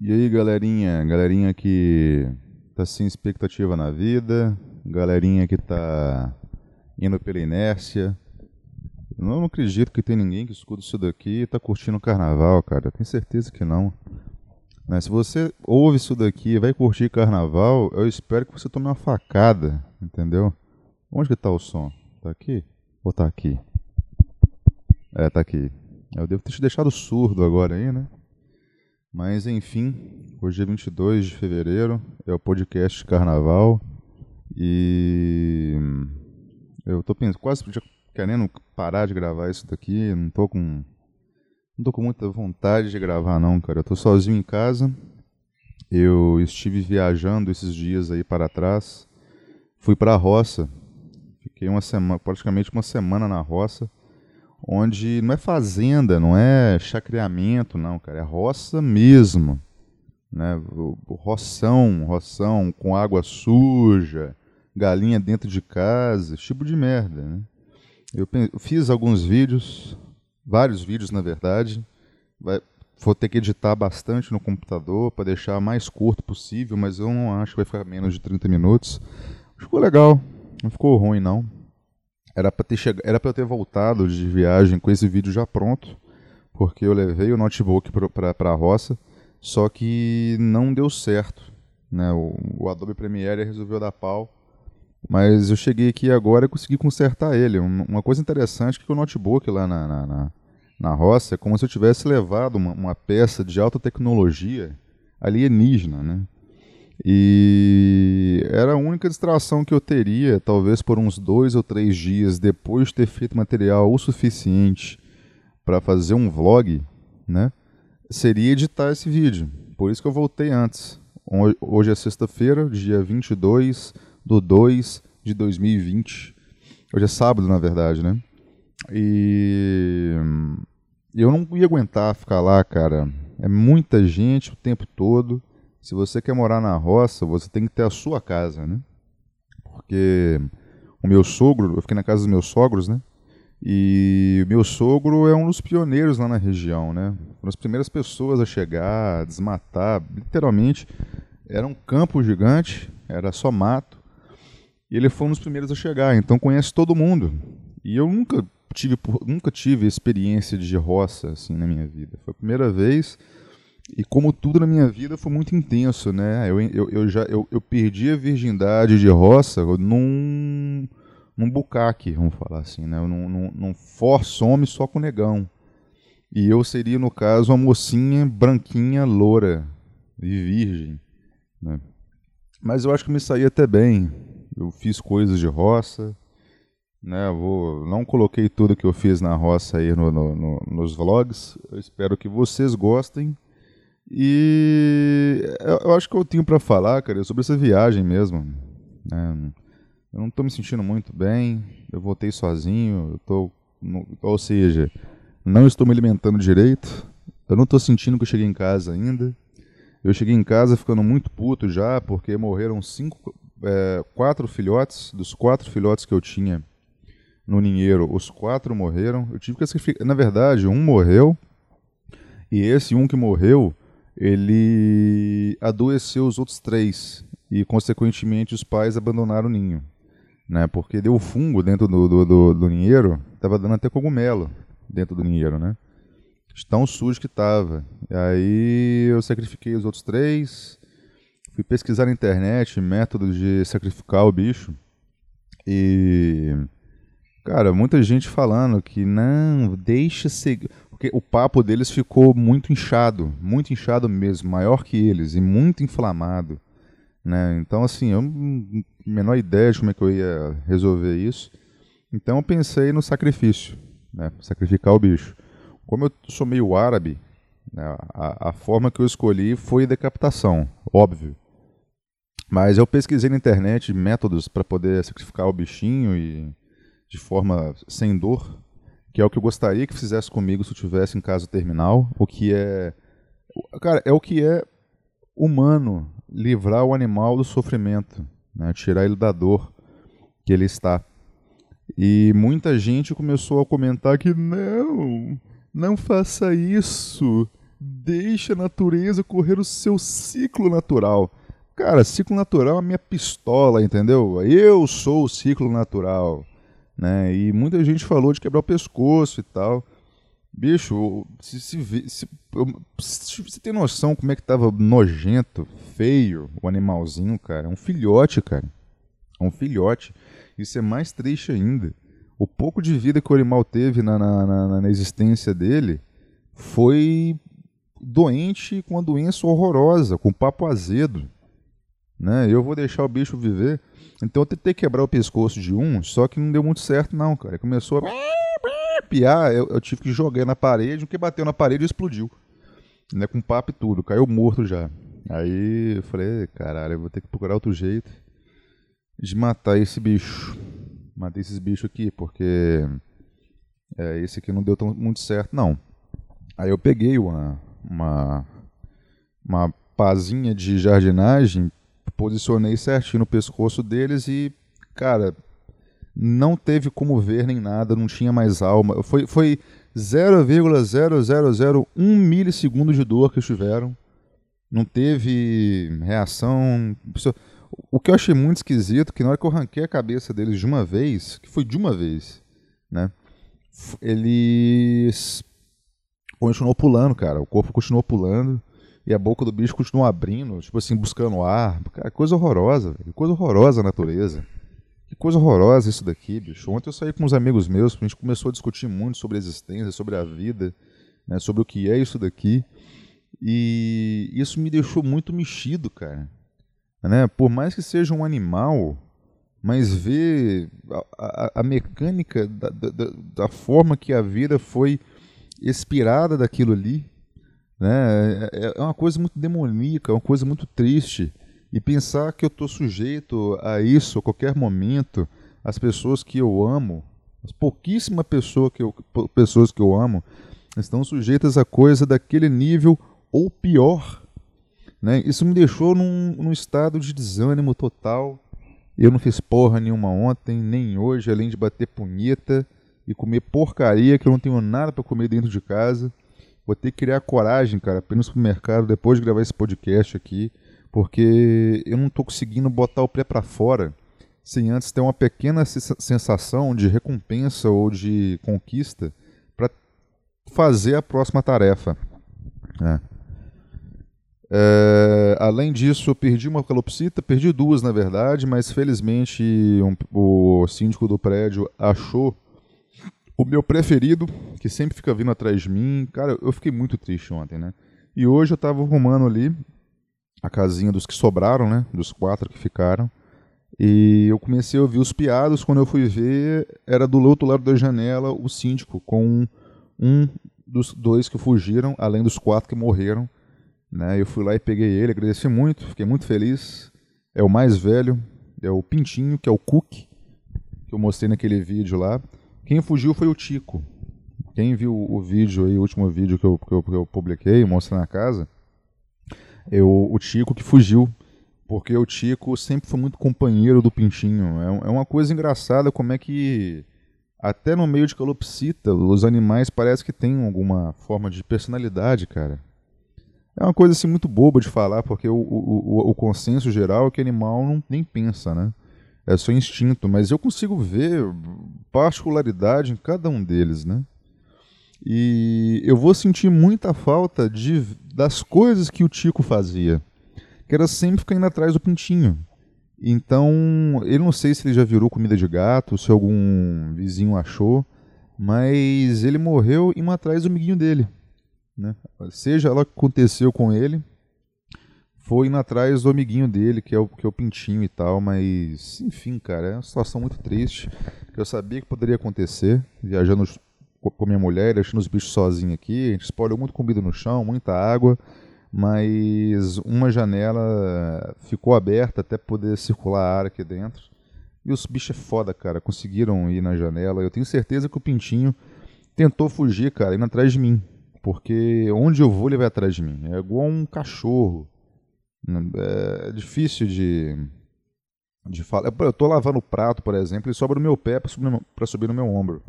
E aí, galerinha? Galerinha que tá sem expectativa na vida, galerinha que tá indo pela inércia. Eu não acredito que tem ninguém que escuta isso daqui e tá curtindo o carnaval, cara. Eu tenho certeza que não. Mas se você ouve isso daqui e vai curtir carnaval, eu espero que você tome uma facada, entendeu? Onde que tá o som? Tá aqui? Ou tá aqui? É, tá aqui. Eu devo ter te deixado surdo agora aí, né? Mas enfim, hoje é 22 de fevereiro, é o podcast Carnaval e eu tô pensando, quase querendo parar de gravar isso daqui, não tô com não tô com muita vontade de gravar não, cara. Eu tô sozinho em casa. Eu estive viajando esses dias aí para trás. Fui para a roça. Fiquei uma semana, praticamente uma semana na roça onde não é fazenda, não é chacreamento, não, cara, é roça mesmo. Né? Roção, roção com água suja, galinha dentro de casa, esse tipo de merda. Né? Eu, eu fiz alguns vídeos, vários vídeos na verdade. Vai, vou ter que editar bastante no computador para deixar mais curto possível, mas eu não acho que vai ficar menos de 30 minutos. Ficou legal, não ficou ruim não. Era para ter cheg... era eu ter voltado de viagem com esse vídeo já pronto, porque eu levei o notebook para a roça, só que não deu certo, né? O, o, Adobe Premiere resolveu dar pau, mas eu cheguei aqui agora e consegui consertar ele. Uma coisa interessante é que o notebook lá na, na, na, na roça é como se eu tivesse levado uma, uma peça de alta tecnologia alienígena, né? E era a única distração que eu teria, talvez por uns dois ou três dias depois de ter feito material o suficiente para fazer um vlog, né? Seria editar esse vídeo. Por isso que eu voltei antes. Hoje é sexta-feira, dia 22 de 2 de 2020. Hoje é sábado, na verdade, né? E eu não ia aguentar ficar lá, cara. É muita gente o tempo todo. Se você quer morar na roça, você tem que ter a sua casa, né? Porque o meu sogro, eu fiquei na casa dos meus sogros, né? E o meu sogro é um dos pioneiros lá na região, né? Foram as primeiras pessoas a chegar, a desmatar, literalmente. Era um campo gigante, era só mato. E ele foi um dos primeiros a chegar, então conhece todo mundo. E eu nunca tive, nunca tive experiência de roça assim na minha vida. Foi a primeira vez e como tudo na minha vida foi muito intenso, né? Eu, eu, eu já eu, eu perdi a virgindade de roça num, num bucaque, vamos falar assim, né? Num, num, num for-some só com negão. E eu seria, no caso, uma mocinha branquinha, loura e virgem. Né? Mas eu acho que me saí até bem. Eu fiz coisas de roça. Né, vou, não coloquei tudo que eu fiz na roça aí no, no, no, nos vlogs. Eu espero que vocês gostem. E eu acho que eu tenho para falar, cara, sobre essa viagem mesmo. Né? Eu não estou me sentindo muito bem, eu voltei sozinho, eu tô, ou seja, não estou me alimentando direito, eu não estou sentindo que eu cheguei em casa ainda. Eu cheguei em casa ficando muito puto já, porque morreram cinco, é, quatro filhotes, dos quatro filhotes que eu tinha no ninheiro, os quatro morreram. Eu tive que sacrificar, na verdade, um morreu, e esse um que morreu, ele adoeceu os outros três e, consequentemente, os pais abandonaram o ninho. Né, porque deu fungo dentro do, do, do, do ninheiro, estava dando até cogumelo dentro do ninheiro, né? Tão sujo que estava. Aí eu sacrifiquei os outros três, fui pesquisar na internet métodos de sacrificar o bicho. E. Cara, muita gente falando que não, deixa seguir. Porque o papo deles ficou muito inchado, muito inchado mesmo, maior que eles e muito inflamado. Né? Então, assim, eu não menor ideia de como é que eu ia resolver isso. Então, eu pensei no sacrifício, né? sacrificar o bicho. Como eu sou meio árabe, né? a, a forma que eu escolhi foi decapitação, óbvio. Mas eu pesquisei na internet métodos para poder sacrificar o bichinho e de forma sem dor que é o que eu gostaria que fizesse comigo se eu tivesse em caso terminal, o que é cara, é o que é humano livrar o animal do sofrimento, né? tirar ele da dor que ele está. E muita gente começou a comentar que não, não faça isso. Deixa a natureza correr o seu ciclo natural. Cara, ciclo natural é a minha pistola, entendeu? Eu sou o ciclo natural. Né? E muita gente falou de quebrar o pescoço e tal. Bicho, se, se, se, você tem noção como é que tava nojento, feio o animalzinho, cara. É um filhote, cara. É um filhote. Isso é mais triste ainda. O pouco de vida que o animal teve na, na, na, na existência dele foi doente com uma doença horrorosa, com papo azedo. Né? Eu vou deixar o bicho viver. Então eu tentei quebrar o pescoço de um, só que não deu muito certo, não, cara. Ele começou a piar, eu, eu tive que jogar na parede, o que bateu na parede explodiu. Né, com papo e tudo, caiu morto já. Aí eu falei, caralho, eu vou ter que procurar outro jeito de matar esse bicho. Matei esses bichos aqui, porque é, esse aqui não deu tão, muito certo, não. Aí eu peguei uma, uma, uma pazinha de jardinagem, posicionei certinho no pescoço deles e, cara, não teve como ver nem nada, não tinha mais alma. Foi, foi 0,0001 milissegundo de dor que eles tiveram. Não teve reação. O que eu achei muito esquisito, que na hora que eu arranquei a cabeça deles de uma vez, que foi de uma vez, né? Eles continuou pulando, cara. O corpo continuou pulando e a boca do bicho continuou abrindo, tipo assim, buscando ar. Cara, coisa horrorosa, velho. Coisa horrorosa a natureza. Que coisa horrorosa isso daqui, bicho. Ontem eu saí com uns amigos meus, a gente começou a discutir muito sobre a existência, sobre a vida, né, sobre o que é isso daqui. E isso me deixou muito mexido, cara. Né? Por mais que seja um animal, mas ver a, a, a mecânica da, da, da, forma que a vida foi expirada daquilo ali, né? É, é uma coisa muito demoníaca, é uma coisa muito triste. E pensar que eu estou sujeito a isso a qualquer momento, as pessoas que eu amo, as pouquíssimas pessoas que eu, pessoas que eu amo, estão sujeitas a coisa daquele nível ou pior. Né? Isso me deixou num, num estado de desânimo total. Eu não fiz porra nenhuma ontem, nem hoje, além de bater punheta e comer porcaria que eu não tenho nada para comer dentro de casa. Vou ter que criar coragem, cara, para ir no supermercado depois de gravar esse podcast aqui porque eu não estou conseguindo botar o pé para fora sem antes ter uma pequena sensação de recompensa ou de conquista para fazer a próxima tarefa. É. É, além disso, eu perdi uma calopsita, perdi duas na verdade, mas felizmente um, o síndico do prédio achou o meu preferido, que sempre fica vindo atrás de mim. Cara, eu fiquei muito triste ontem, né? E hoje eu estava arrumando ali a casinha dos que sobraram, né? Dos quatro que ficaram. E eu comecei a ouvir os piados. Quando eu fui ver, era do outro lado da janela o síndico, com um dos dois que fugiram, além dos quatro que morreram. Né? Eu fui lá e peguei ele, agradeci muito, fiquei muito feliz. É o mais velho, é o Pintinho, que é o Cook, que eu mostrei naquele vídeo lá. Quem fugiu foi o Tico. Quem viu o vídeo aí, o último vídeo que eu, que eu, que eu publiquei, mostrei na casa, eu, o Tico que fugiu, porque o Tico sempre foi muito companheiro do Pintinho. É, é uma coisa engraçada como é que até no meio de calopsita os animais parece que têm alguma forma de personalidade, cara. É uma coisa assim muito boba de falar, porque o, o, o, o consenso geral é que animal não nem pensa, né? É só instinto, mas eu consigo ver particularidade em cada um deles, né? E eu vou sentir muita falta de, das coisas que o Tico fazia, que era sempre ficar indo atrás do pintinho. Então, eu não sei se ele já virou comida de gato, se algum vizinho achou, mas ele morreu indo atrás do amiguinho dele. Né? Seja lá o que aconteceu com ele, foi indo atrás do amiguinho dele, que é, o, que é o Pintinho e tal, mas enfim, cara, é uma situação muito triste, que eu sabia que poderia acontecer, viajando com a minha mulher, deixando os bichos sozinhos aqui. A gente espalhou muito comida no chão, muita água, mas uma janela ficou aberta até poder circular ar aqui dentro. E os bichos é foda, cara. Conseguiram ir na janela. Eu tenho certeza que o Pintinho tentou fugir, cara, indo atrás de mim. Porque onde eu vou, ele vai atrás de mim. É igual um cachorro. É difícil de, de falar. Eu tô lavando o prato, por exemplo, e sobra no meu pé para subir, subir no meu ombro.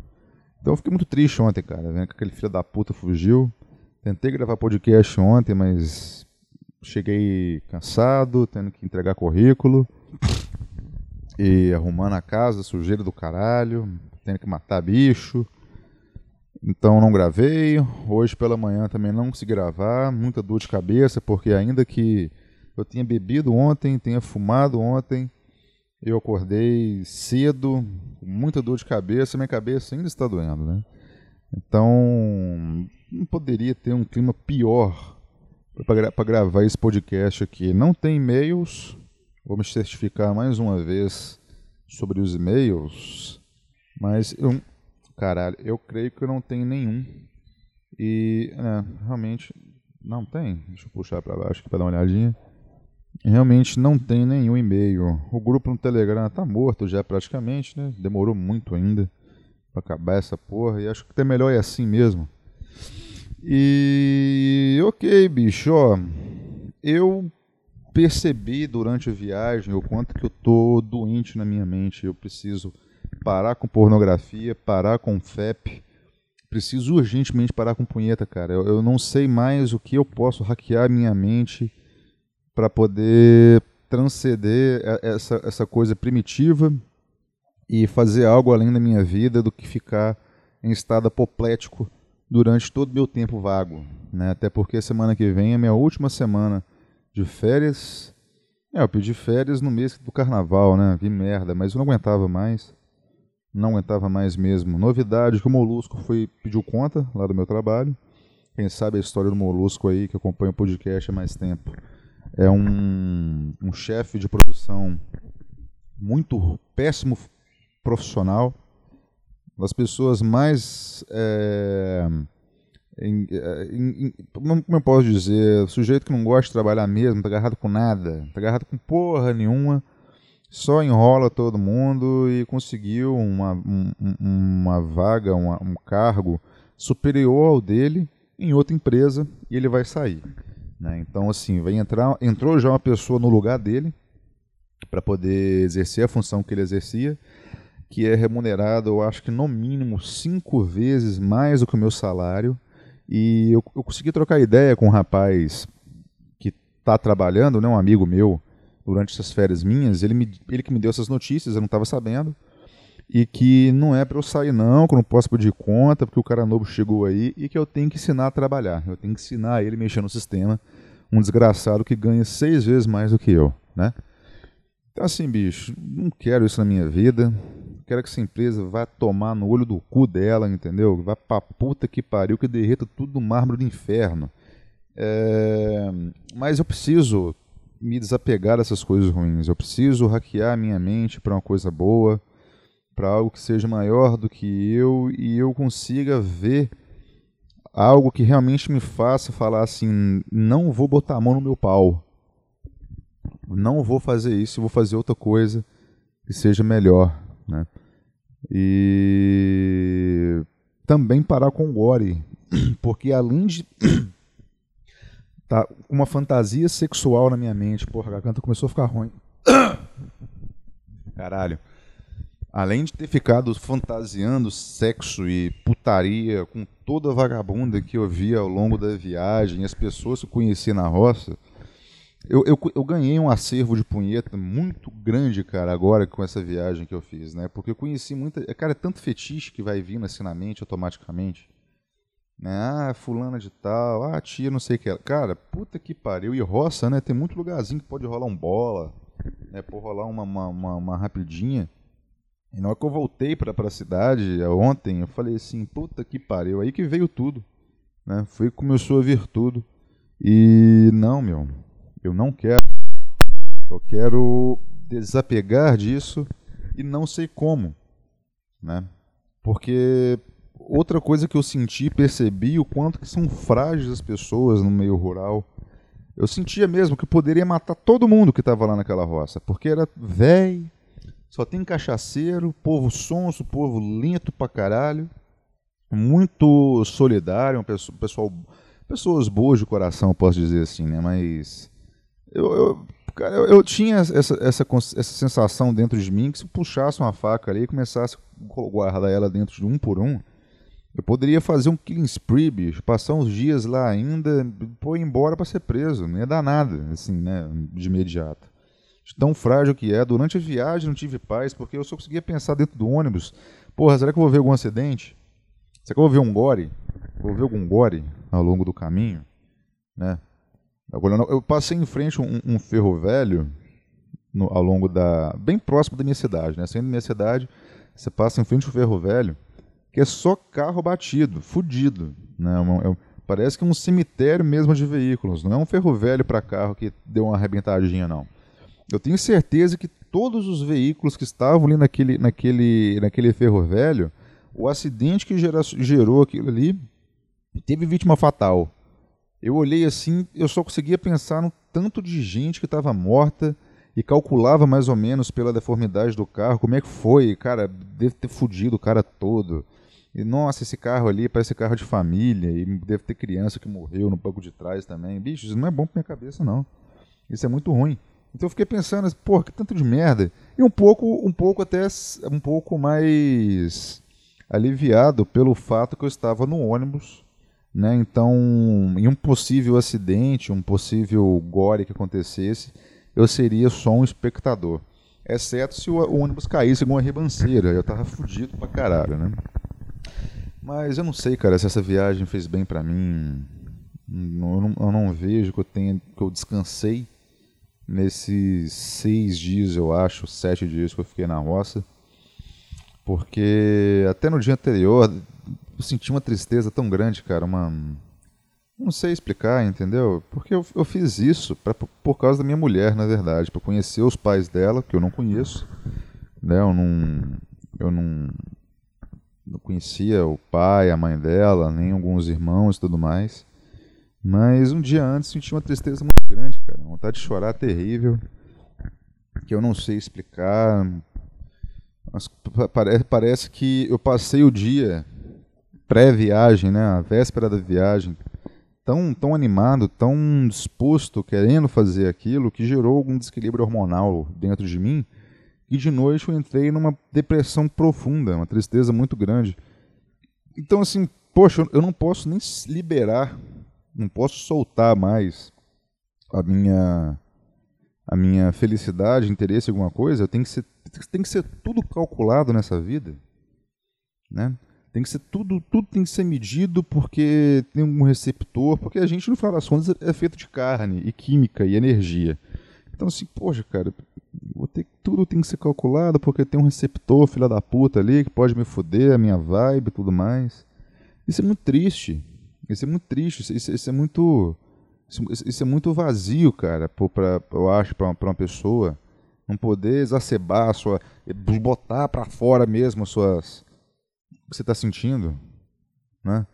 Então eu fiquei muito triste ontem, cara, vendo que aquele filho da puta fugiu. Tentei gravar podcast ontem, mas cheguei cansado, tendo que entregar currículo e arrumando a casa, sujeira do caralho, tendo que matar bicho. Então não gravei. Hoje pela manhã também não consegui gravar. Muita dor de cabeça, porque ainda que eu tinha bebido ontem, tenha fumado ontem, eu acordei cedo, com muita dor de cabeça, minha cabeça ainda está doendo, né? Então, não poderia ter um clima pior para gravar esse podcast aqui. Não tem e-mails, vou me certificar mais uma vez sobre os e-mails, mas eu, caralho, eu creio que eu não tenho nenhum. E, é, realmente, não tem. Deixa eu puxar para baixo aqui para dar uma olhadinha. Realmente não tem nenhum e-mail. O grupo no Telegram tá morto já praticamente, né? Demorou muito ainda para acabar essa porra e acho que até melhor é assim mesmo. E ok, bicho, ó, eu percebi durante a viagem o quanto que eu tô doente na minha mente. Eu preciso parar com pornografia, parar com FEP. Preciso urgentemente parar com punheta, cara. Eu, eu não sei mais o que eu posso hackear minha mente para poder transcender essa, essa coisa primitiva e fazer algo além da minha vida do que ficar em estado apoplético durante todo o meu tempo vago. Né? Até porque semana que vem é minha última semana de férias. É, eu pedi férias no mês do carnaval, né? Que merda, mas eu não aguentava mais. Não aguentava mais mesmo. Novidade que o Molusco foi, pediu conta lá do meu trabalho. Quem sabe a história do Molusco aí, que acompanha o podcast há mais tempo é um, um chefe de produção muito péssimo profissional, das pessoas mais. É, em, é, em, como eu posso dizer? Sujeito que não gosta de trabalhar mesmo, tá agarrado com nada, tá agarrado com porra nenhuma, só enrola todo mundo e conseguiu uma, um, uma vaga, uma, um cargo superior ao dele em outra empresa e ele vai sair. Né? Então, assim, vai entrar, entrou já uma pessoa no lugar dele para poder exercer a função que ele exercia, que é remunerado, eu acho que no mínimo cinco vezes mais do que o meu salário. E eu, eu consegui trocar ideia com um rapaz que está trabalhando, né, um amigo meu, durante essas férias minhas. Ele, me, ele que me deu essas notícias, eu não estava sabendo e que não é para eu sair não, que eu não posso pedir conta, porque o cara novo chegou aí e que eu tenho que ensinar a trabalhar. Eu tenho que ensinar ele a mexer no sistema. Um desgraçado que ganha seis vezes mais do que eu, né? Então assim, bicho, não quero isso na minha vida. Quero que essa empresa vá tomar no olho do cu dela, entendeu? Vá pra puta que pariu, que derreta tudo no mármore do inferno. É... Mas eu preciso me desapegar dessas coisas ruins. Eu preciso hackear minha mente para uma coisa boa para algo que seja maior do que eu e eu consiga ver algo que realmente me faça falar assim: não vou botar a mão no meu pau, não vou fazer isso, vou fazer outra coisa que seja melhor, né? E também parar com o gore, porque além de tá uma fantasia sexual na minha mente, porra, a garganta começou a ficar ruim. Caralho além de ter ficado fantasiando sexo e putaria com toda a vagabunda que eu via ao longo da viagem, as pessoas que eu conheci na roça, eu, eu, eu, ganhei um acervo de punheta muito grande, cara, agora com essa viagem que eu fiz, né? Porque eu conheci muita. Cara, é tanto fetiche que vai vindo assim na mente automaticamente. Né? Ah, fulana de tal, ah, tia, não sei o que. Cara, puta que pariu. E roça, né? Tem muito lugarzinho que pode rolar um bola, né? Pode rolar uma, uma, uma, uma rapidinha. E na hora que eu voltei para a cidade ontem, eu falei assim, puta que pariu, aí que veio tudo. Né? Foi que começou a vir tudo. E não, meu, eu não quero. Eu quero desapegar disso e não sei como. Né? Porque outra coisa que eu senti, percebi o quanto que são frágeis as pessoas no meio rural. Eu sentia mesmo que poderia matar todo mundo que estava lá naquela roça, porque era velho, só tem cachaceiro, povo sonso, povo lento pra caralho. Muito solidário, um pessoal, pessoas boas de coração, posso dizer assim, né? Mas eu, eu, cara, eu, eu tinha essa, essa, essa sensação dentro de mim que se puxasse uma faca ali e começasse a guardar ela dentro de um por um, Eu poderia fazer um killing spree, bicho, passar uns dias lá ainda, pô, ir embora para ser preso. Não ia dar nada, assim, né, de imediato. De tão frágil que é. Durante a viagem não tive paz, porque eu só conseguia pensar dentro do ônibus. Porra, será que eu vou ver algum acidente? Será que eu vou ver um gore? Vou ver algum gore ao longo do caminho? Né? Eu passei em frente um, um ferro velho no, ao longo da. bem próximo da minha cidade, né? Saindo da minha cidade, você passa em frente ao ferro velho que é só carro batido, fudido. Né? É, parece que é um cemitério mesmo de veículos, não é um ferro velho para carro que deu uma arrebentadinha, não. Eu tenho certeza que todos os veículos que estavam ali naquele, naquele, naquele ferro velho, o acidente que gera, gerou aquilo ali teve vítima fatal. Eu olhei assim, eu só conseguia pensar no tanto de gente que estava morta e calculava mais ou menos pela deformidade do carro como é que foi. Cara, deve ter fudido o cara todo. E, nossa, esse carro ali parece carro de família, e deve ter criança que morreu no banco de trás também. Bicho, isso não é bom pra minha cabeça, não. Isso é muito ruim. Então eu fiquei pensando, porra, que tanto de merda. E um pouco, um pouco até, um pouco mais aliviado pelo fato que eu estava no ônibus, né? Então, em um possível acidente, um possível gore que acontecesse, eu seria só um espectador. Exceto se o ônibus caísse com uma ribanceira, eu tava fudido pra caralho, né? Mas eu não sei, cara, se essa viagem fez bem para mim. Eu não, eu não, vejo que eu tenha, que eu descansei nesses seis dias, eu acho, sete dias que eu fiquei na roça. Porque até no dia anterior eu senti uma tristeza tão grande, cara, uma não sei explicar, entendeu? Porque eu, eu fiz isso pra, por causa da minha mulher, na verdade, para conhecer os pais dela, que eu não conheço, né? Eu não eu não não conhecia o pai, a mãe dela, nem alguns irmãos e tudo mais. Mas um dia antes senti uma tristeza muito grande, cara. Uma vontade de chorar terrível. Que eu não sei explicar. Mas parece, parece que eu passei o dia pré-viagem, né? A véspera da viagem. Tão, tão animado, tão disposto, querendo fazer aquilo, que gerou algum desequilíbrio hormonal dentro de mim e de noite eu entrei numa depressão profunda, uma tristeza muito grande. Então, assim, poxa, eu não posso nem liberar, não posso soltar mais a minha a minha felicidade, interesse em alguma coisa, tem que ser tem que ser tudo calculado nessa vida, né? Tem que ser tudo, tudo tem que ser medido porque tem um receptor, porque a gente no final das contas é feito de carne e química e energia. Então assim, poxa, cara, ter, tudo tem que ser calculado porque tem um receptor, filha da puta ali, que pode me foder, a minha vibe tudo mais. Isso é muito triste. Isso é muito triste. Isso, isso é muito. Isso, isso, é muito vazio, cara, pra, eu acho, para uma, uma pessoa. Não poder exacerbar a sua. botar para fora mesmo as suas. o que você está sentindo. Né?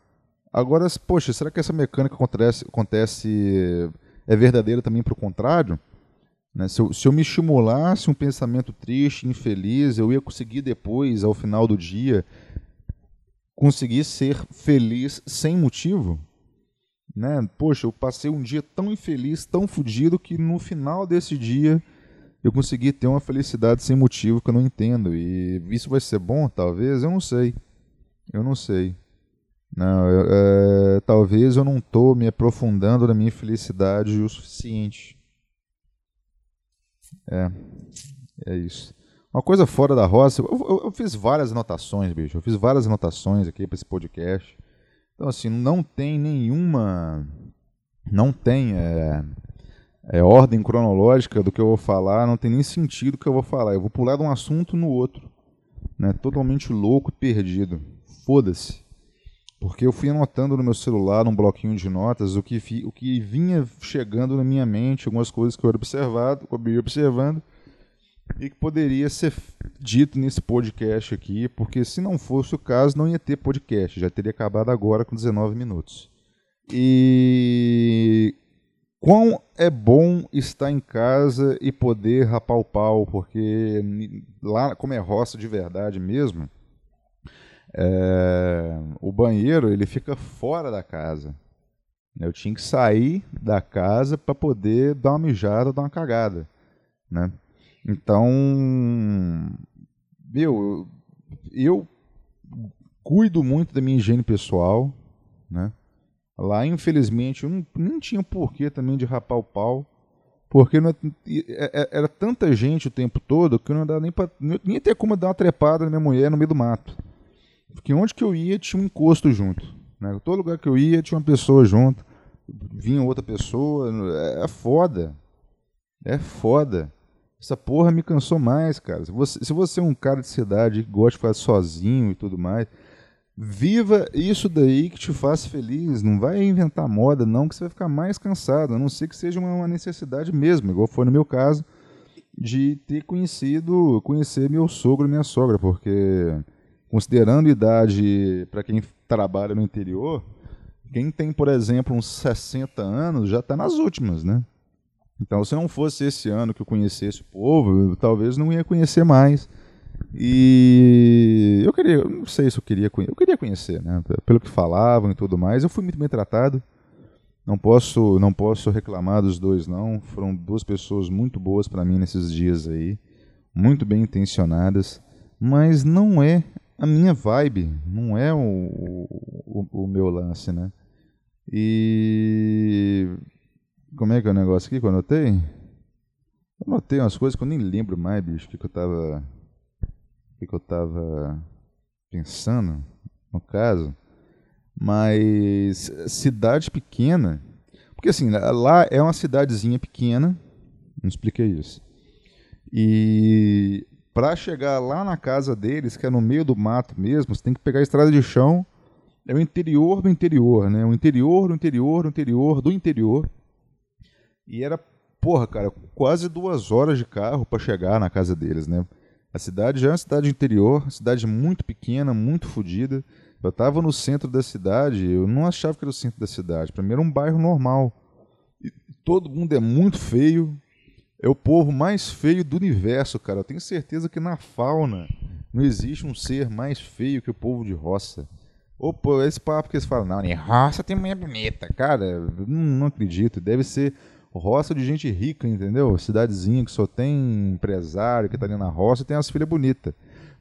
Agora, poxa, será que essa mecânica acontece, acontece é verdadeira também para o contrário? Né? Se, eu, se eu me estimulasse um pensamento triste, infeliz, eu ia conseguir depois, ao final do dia, conseguir ser feliz sem motivo. Né? Poxa, eu passei um dia tão infeliz, tão fodido, que no final desse dia eu consegui ter uma felicidade sem motivo que eu não entendo. E isso vai ser bom, talvez? Eu não sei. Eu não sei. Não, eu, é, talvez eu não estou me aprofundando na minha felicidade o suficiente. É, é isso. Uma coisa fora da roça, eu, eu, eu fiz várias anotações, bicho. Eu fiz várias anotações aqui para esse podcast. Então, assim, não tem nenhuma. Não tem é, é, ordem cronológica do que eu vou falar, não tem nem sentido o que eu vou falar. Eu vou pular de um assunto no outro. Né? Totalmente louco e perdido. Foda-se. Porque eu fui anotando no meu celular, num bloquinho de notas, o que, o que vinha chegando na minha mente, algumas coisas que eu era observado, eu ia observando, e que poderia ser dito nesse podcast aqui, porque se não fosse o caso, não ia ter podcast, já teria acabado agora com 19 minutos. E quão é bom estar em casa e poder rapar o pau, porque lá, como é roça de verdade mesmo, é, o banheiro ele fica fora da casa. Eu tinha que sair da casa para poder dar uma mijada, dar uma cagada, né? Então, meu, eu cuido muito da minha higiene pessoal, né? Lá, infelizmente, eu não, nem tinha porquê também de rapar o pau, porque não, é, é, é, era tanta gente o tempo todo que não dava nem pra, nem ter como dar uma trepada na minha mulher no meio do mato. Porque onde que eu ia tinha um encosto junto. Né? Todo lugar que eu ia tinha uma pessoa junto, vinha outra pessoa. É foda. É foda. Essa porra me cansou mais, cara. Se você, se você é um cara de cidade que gosta de fazer sozinho e tudo mais, viva isso daí que te faz feliz. Não vai inventar moda, não, que você vai ficar mais cansado. A não ser que seja uma necessidade mesmo, igual foi no meu caso, de ter conhecido, conhecer meu sogro e minha sogra, porque considerando idade para quem trabalha no interior, quem tem, por exemplo, uns 60 anos já está nas últimas, né? Então, se não fosse esse ano que eu conhecesse o povo, eu talvez não ia conhecer mais. E eu queria, não sei se eu queria conhecer, eu queria conhecer, né? Pelo que falavam e tudo mais, eu fui muito bem tratado. Não posso, não posso reclamar dos dois não. Foram duas pessoas muito boas para mim nesses dias aí, muito bem intencionadas, mas não é a minha vibe, não é o, o, o meu lance, né? E como é que é o negócio aqui que eu anotei? Eu anotei umas coisas que eu nem lembro mais, bicho, o que, que eu tava. O que, que eu tava pensando, no caso. Mas cidade pequena. Porque assim, lá é uma cidadezinha pequena. Não expliquei isso. E para chegar lá na casa deles, que é no meio do mato mesmo, você tem que pegar a estrada de chão. É o interior do interior, né? O interior do interior do interior do interior. E era, porra, cara, quase duas horas de carro para chegar na casa deles, né? A cidade já é uma cidade interior, cidade muito pequena, muito fodida. Eu tava no centro da cidade, eu não achava que era o centro da cidade. Pra mim era um bairro normal. E todo mundo é muito feio. É o povo mais feio do universo, cara. Eu tenho certeza que na fauna não existe um ser mais feio que o povo de roça. Pô, esse papo que eles falam, não, em roça tem mulher bonita. Cara, não acredito. Deve ser roça de gente rica, entendeu? Cidadezinha que só tem empresário que tá ali na roça e tem as filhas bonitas.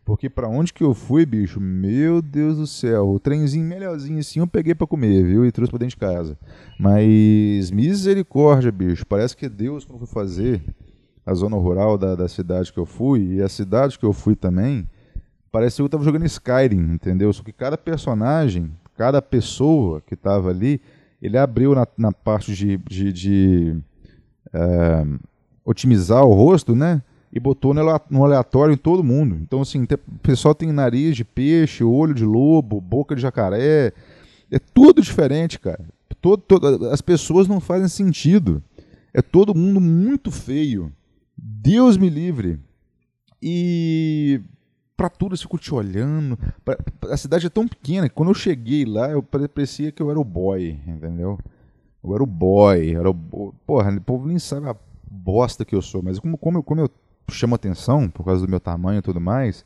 Porque para onde que eu fui, bicho? Meu Deus do céu. O trenzinho melhorzinho assim eu peguei para comer, viu? E trouxe pra dentro de casa. Mas misericórdia, bicho. Parece que Deus, quando foi fazer a zona rural da, da cidade que eu fui, e a cidade que eu fui também, parecia que eu tava jogando Skyrim, entendeu? Só que cada personagem, cada pessoa que tava ali, ele abriu na, na parte de, de, de é, otimizar o rosto, né? E botou no aleatório em todo mundo. Então, assim, o pessoal tem nariz de peixe, olho de lobo, boca de jacaré. É tudo diferente, cara. Todo, todo, as pessoas não fazem sentido. É todo mundo muito feio. Deus me livre. E para tudo eu fico te olhando. Pra, a cidade é tão pequena que quando eu cheguei lá, eu parecia que eu era o boy, entendeu? Eu era o boy, era o porra, o povo nem sabe a bosta que eu sou, mas como, como, eu, como eu chamo atenção por causa do meu tamanho e tudo mais,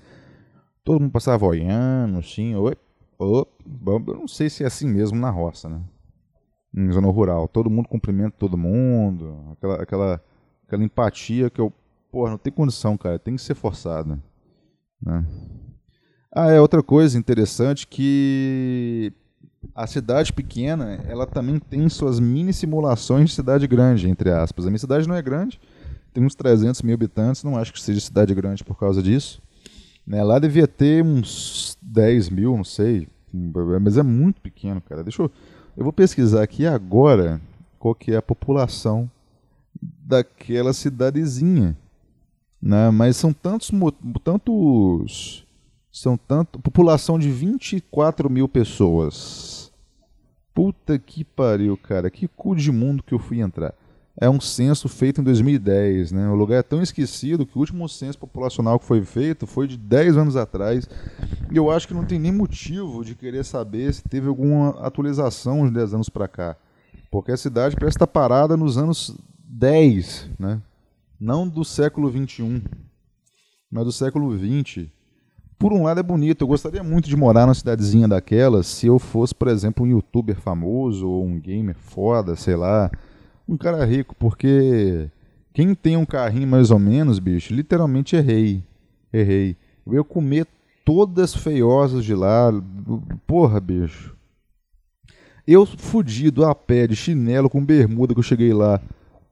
todo mundo passava olhando, assim, oi, oi, eu não sei se é assim mesmo na roça, né? Em zona rural, todo mundo cumprimenta todo mundo, aquela, aquela, aquela empatia que eu, porra, não tem condição, cara, tem que ser forçada. Né? Ah, é outra coisa interessante que a cidade pequena, ela também tem suas mini simulações de cidade grande, entre aspas. A minha cidade não é grande, tem uns 300 mil habitantes, não acho que seja cidade grande por causa disso. Né? Lá devia ter uns 10 mil, não sei, mas é muito pequeno, cara. Deixa eu, eu vou pesquisar aqui agora qual que é a população daquela cidadezinha né? Mas são tantos, tantos, são tanto, população de 24 mil pessoas. Puta que pariu, cara, que cu de mundo que eu fui entrar. É um censo feito em 2010, né? O lugar é tão esquecido que o último censo populacional que foi feito foi de 10 anos atrás. E eu acho que não tem nem motivo de querer saber se teve alguma atualização de 10 anos para cá. Porque a cidade parece estar parada nos anos 10, né? Não do século XXI, mas do século XX. Por um lado é bonito, eu gostaria muito de morar numa cidadezinha daquela se eu fosse, por exemplo, um youtuber famoso ou um gamer foda, sei lá, um cara rico, porque quem tem um carrinho mais ou menos, bicho, literalmente errei. Errei. Eu ia comer todas feiosas de lá. Porra, bicho. Eu fudido a pé, de chinelo, com bermuda que eu cheguei lá.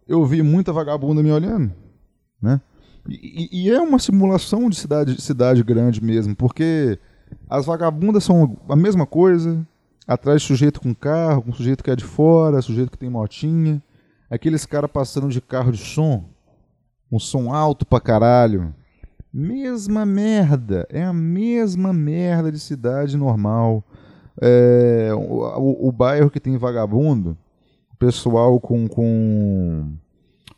Eu vi muita vagabunda me olhando, né? E, e é uma simulação de cidade, cidade grande mesmo, porque as vagabundas são a mesma coisa, atrás de sujeito com carro, com sujeito que é de fora, sujeito que tem motinha, aqueles caras passando de carro de som, um som alto pra caralho. Mesma merda, é a mesma merda de cidade normal. É, o, o, o, bairro que tem vagabundo, pessoal com, com,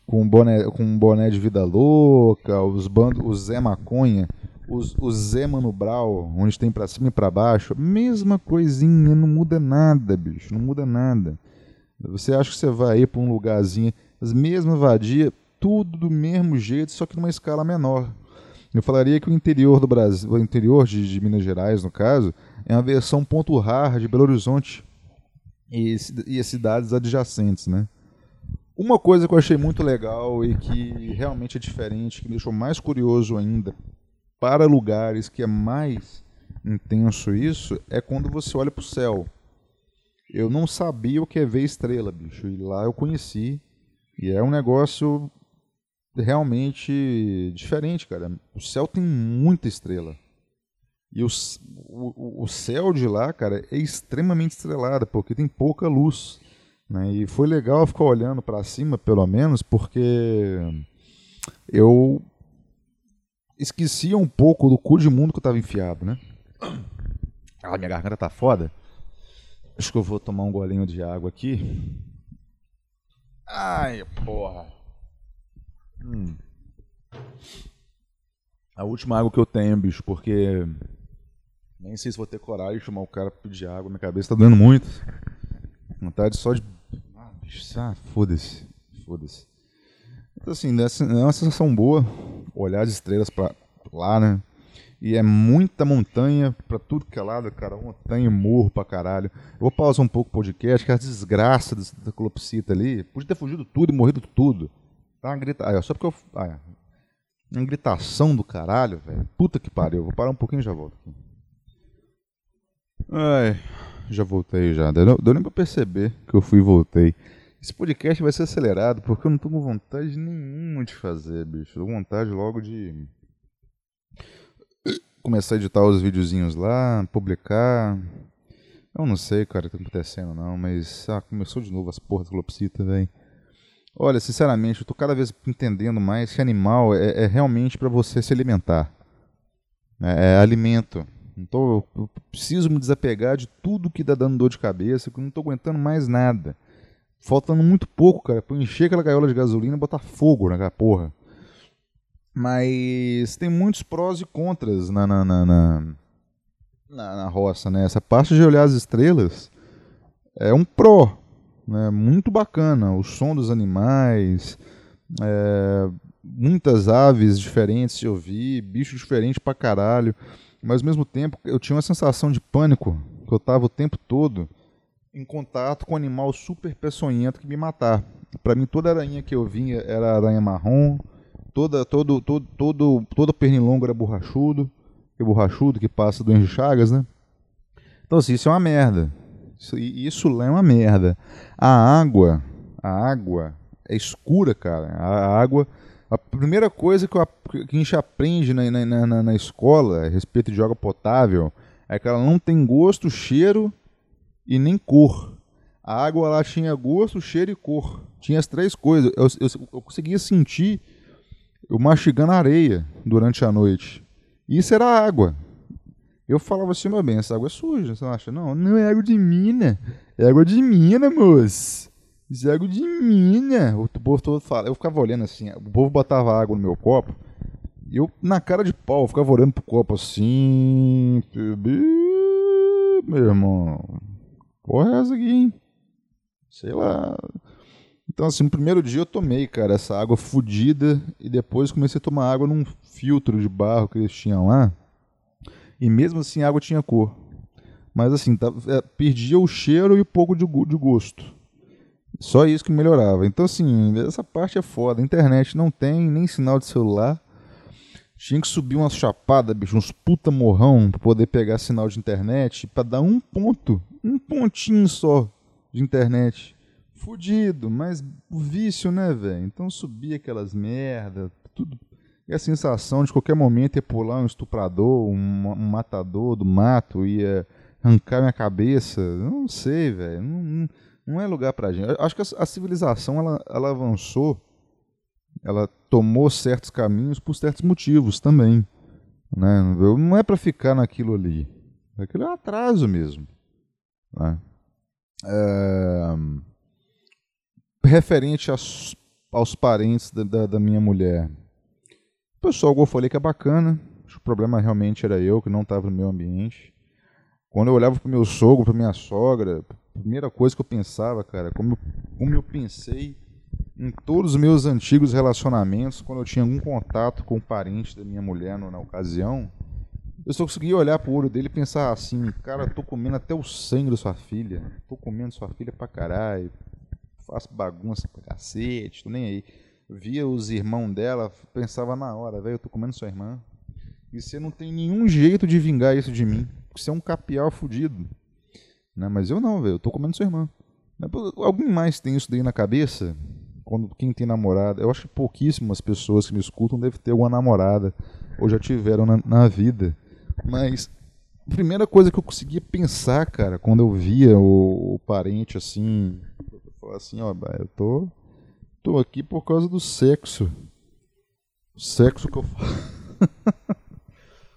com, boné, com boné de vida louca, os, bando, os Zé Maconha, os, os Zé Mano Brau, onde tem pra cima e pra baixo, mesma coisinha, não muda nada, bicho, não muda nada. Você acha que você vai ir pra um lugarzinho, as mesmas vadias, tudo do mesmo jeito, só que numa escala menor. Eu falaria que o interior do Brasil, o interior de, de Minas Gerais, no caso, é uma versão ponto rara de Belo Horizonte e, e as cidades adjacentes, né? Uma coisa que eu achei muito legal e que realmente é diferente, que me deixou mais curioso ainda, para lugares que é mais intenso isso, é quando você olha para o céu. Eu não sabia o que é ver estrela, bicho, e lá eu conheci, e é um negócio realmente diferente, cara. O céu tem muita estrela. E o, o, o céu de lá, cara, é extremamente estrelado, porque tem pouca luz. Né? E foi legal ficar olhando para cima, pelo menos, porque eu esquecia um pouco do cu de mundo que eu tava enfiado, né? Ah, minha garganta tá foda. Acho que eu vou tomar um golinho de água aqui. Ai, porra. Hum. A última água que eu tenho, bicho, porque nem sei se vou ter coragem de chamar o cara pra pedir água. Minha cabeça tá doendo muito. Vontade só de. Ah, bicho, ah, foda-se. Foda-se. Então, assim, é uma sensação boa olhar as estrelas pra lá, né? E é muita montanha pra tudo que é lado, cara. Montanha e morro pra caralho. Eu vou pausar um pouco o podcast, que a desgraça da clopsita ali. Podia ter fugido tudo e morrido tudo. Tá uma grita... Ah, só porque eu. Ah, é. Uma gritação do caralho, velho. Puta que pariu. Vou parar um pouquinho e já volto aqui. Ai, já voltei já. Deu, deu nem pra perceber que eu fui e voltei. Esse podcast vai ser acelerado porque eu não tô com vontade nenhuma de fazer, bicho. Tô com vontade logo de começar a editar os videozinhos lá, publicar. Eu não sei, cara, o que tá acontecendo não, mas ah, começou de novo as porras do Glopsita, velho. Olha, sinceramente, eu tô cada vez entendendo mais que animal é, é realmente para você se alimentar. É, é alimento. Então eu preciso me desapegar de tudo que dá dando dor de cabeça, que eu não tô aguentando mais nada. Faltando muito pouco, cara, pra encher aquela gaiola de gasolina e botar fogo naquela porra. Mas tem muitos prós e contras na, na, na, na, na, roça, né? Essa parte de olhar as estrelas é um pró, né? Muito bacana. O som dos animais, é, muitas aves diferentes de ouvir, bicho diferente pra caralho. Mas ao mesmo tempo eu tinha uma sensação de pânico, que eu tava o tempo todo em contato com um animal super peçonhento que me matar. Para mim toda aranha que eu vinha era aranha marrom, toda todo todo todo todo pernilongo era borrachudo, que borrachudo que passa do Chagas, né? Então assim, isso é uma merda. Isso, isso lá é uma merda. A água, a água é escura, cara. A água a primeira coisa que, eu, que a gente aprende na, na, na, na escola a respeito de água potável é que ela não tem gosto, cheiro e nem cor. A água lá tinha gosto, cheiro e cor. Tinha as três coisas. Eu, eu, eu conseguia sentir eu mastigando areia durante a noite. Isso era água. Eu falava assim, meu bem, essa água é suja. Você acha? Não, não é água de mina. É água de mina, moço. Água de mina. O povo todo fala. Eu ficava olhando assim, o povo botava água no meu copo. E eu, na cara de pau, eu ficava olhando pro copo assim. Meu irmão. Porra é essa aqui, hein? Sei lá. Então, assim, no primeiro dia eu tomei, cara, essa água fodida e depois comecei a tomar água num filtro de barro que eles tinham lá. E mesmo assim a água tinha cor. Mas assim, tá, é, perdia o cheiro e um pouco de, de gosto. Só isso que melhorava. Então, assim, essa parte é foda. Internet não tem nem sinal de celular. Tinha que subir umas chapadas, bicho, uns puta morrão pra poder pegar sinal de internet, pra dar um ponto, um pontinho só de internet. Fudido, mas o vício, né, velho? Então subia aquelas merda, tudo. E a sensação de qualquer momento ia pular um estuprador, um, um matador do mato, ia arrancar minha cabeça. Não sei, velho. Não, não, não, é lugar pra gente. Eu acho que a, a civilização ela, ela avançou ela tomou certos caminhos por certos motivos também. Né? Não é para ficar naquilo ali. Aquilo é um atraso mesmo. Né? É... Referente aos, aos parentes da, da, da, minha mulher. O pessoal, eu falei que é bacana. O problema realmente era eu, que não estava no meu ambiente. Quando eu olhava para meu sogro, para minha sogra, a primeira coisa que eu pensava, cara, como, como eu pensei em todos os meus antigos relacionamentos, quando eu tinha algum contato com um parente da minha mulher no, na ocasião, eu só conseguia olhar pro olho dele e pensar assim, cara, tô comendo até o sangue da sua filha, tô comendo sua filha pra caralho, faço bagunça pra cacete, tô nem aí. Via os irmãos dela, pensava na hora, velho, eu tô comendo sua irmã. E você não tem nenhum jeito de vingar isso de mim. Você é um capial fudido. Né? Mas eu não, velho, eu tô comendo sua irmã. Alguém mais tem isso daí na cabeça? quando quem tem namorada, eu acho que pouquíssimas pessoas que me escutam devem ter uma namorada ou já tiveram na, na vida. Mas a primeira coisa que eu conseguia pensar, cara, quando eu via o, o parente assim, eu falava assim, ó, eu tô tô aqui por causa do sexo. O sexo que eu faço.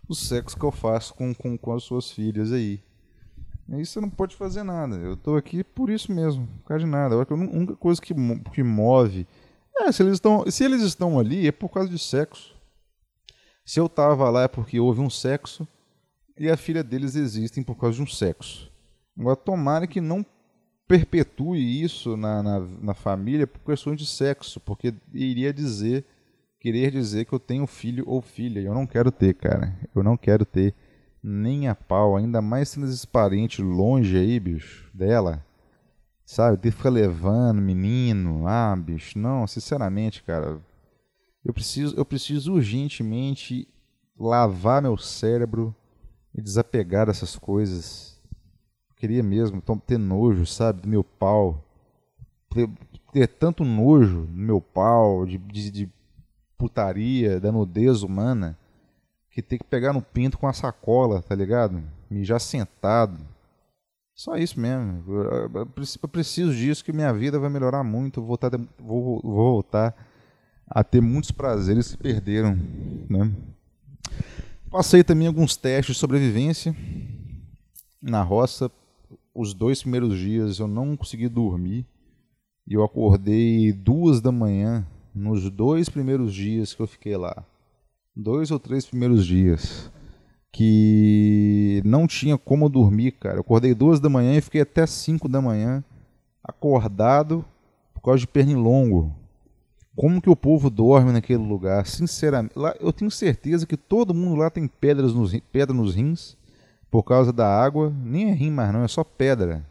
o sexo que eu faço com, com, com as suas filhas aí. Aí você não pode fazer nada. Eu estou aqui por isso mesmo, por causa de nada. A única coisa que, que move. É, se eles, estão, se eles estão ali é por causa de sexo. Se eu estava lá é porque houve um sexo e a filha deles existem por causa de um sexo. Agora, tomara que não perpetue isso na, na, na família por questões de sexo, porque iria dizer, querer dizer que eu tenho filho ou filha. E eu não quero ter, cara. Eu não quero ter nem a pau, ainda mais sendo esses parentes longe aí, bicho, dela. Sabe, ter que ficar levando menino, ah, bicho, não, sinceramente, cara, eu preciso, eu preciso urgentemente lavar meu cérebro e desapegar dessas coisas. Eu queria mesmo ter nojo, sabe, do meu pau. Ter, ter tanto nojo do meu pau, de, de, de putaria, da nudez humana que tem que pegar no pinto com a sacola, tá ligado? Mijar sentado. Só isso mesmo. Eu preciso disso que minha vida vai melhorar muito. Vou voltar, vou, vou voltar a ter muitos prazeres que perderam. Né? Passei também alguns testes de sobrevivência na roça. Os dois primeiros dias eu não consegui dormir. E eu acordei duas da manhã nos dois primeiros dias que eu fiquei lá dois ou três primeiros dias que não tinha como dormir, cara. Eu acordei duas da manhã e fiquei até cinco da manhã acordado por causa de pernilongo. Como que o povo dorme naquele lugar? Sinceramente, lá, eu tenho certeza que todo mundo lá tem pedras nos, pedra nos rins por causa da água. Nem é rim mais não, é só pedra.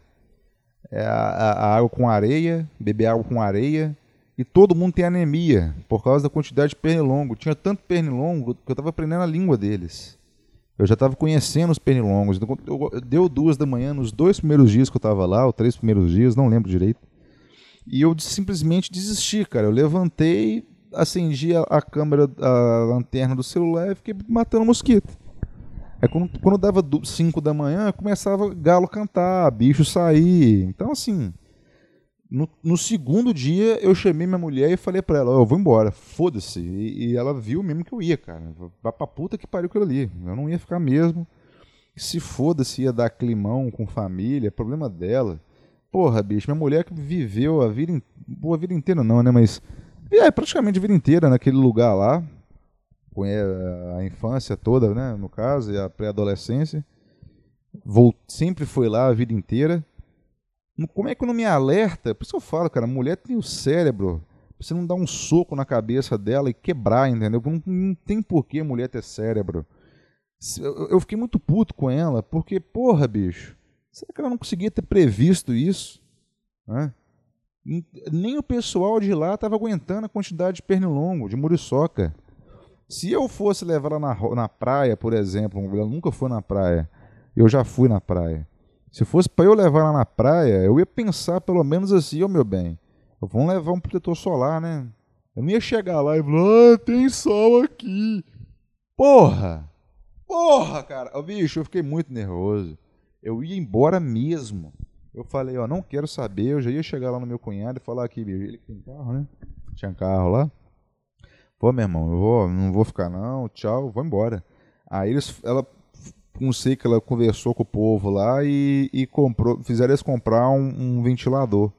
É a, a, a água com areia, beber água com areia e todo mundo tem anemia por causa da quantidade de pernilongo. Tinha tanto pernilongo que eu estava aprendendo a língua deles. Eu já estava conhecendo os pernilongos. Então, deu duas da manhã nos dois primeiros dias que eu estava lá, ou três primeiros dias, não lembro direito. E eu simplesmente desisti, cara. Eu levantei, acendi a, a câmera, a lanterna do celular e fiquei matando mosquito. Aí quando, quando dava 5 da manhã, começava galo cantar, bicho sair. Então, assim, no, no, segundo dia, eu chamei minha mulher e falei pra ela, eu vou embora, foda-se. E, e, ela viu mesmo que eu ia, cara. Vai pra puta que pariu aquilo ali. Eu não ia ficar mesmo. Se foda-se, ia dar climão com família, é problema dela. Porra, bicho, minha mulher que viveu a vida, boa a vida inteira não, né, mas é praticamente a vida inteira naquele lugar lá, com a infância toda, né, no caso, e a pré-adolescência. Sempre foi lá a vida inteira como é que não me alerta? Por isso eu falo, cara, mulher tem o cérebro. Você não dá um soco na cabeça dela e quebrar, entendeu? Não, não tem porquê mulher ter cérebro. Eu, eu fiquei muito puto com ela, porque, porra, bicho, será que ela não conseguia ter previsto isso? Né? Nem o pessoal de lá estava aguentando a quantidade de pernilongo, de muriçoca. Se eu fosse levar ela na, na praia, por exemplo, ela nunca foi na praia, eu já fui na praia. Se fosse para eu levar ela na praia, eu ia pensar pelo menos assim, ô oh, meu bem, vamos levar um protetor solar, né? Eu não ia chegar lá e falar, ah, tem sol aqui. Porra! Porra, cara! Ô, bicho, eu fiquei muito nervoso. Eu ia embora mesmo. Eu falei, ó, não quero saber. Eu já ia chegar lá no meu cunhado e falar aqui, ele tem carro, né? Tinha carro lá. Pô, meu irmão, eu vou, não vou ficar não, tchau, vou embora. Aí eles, ela não sei que ela conversou com o povo lá e, e comprou, fizeram eles comprar um, um ventilador.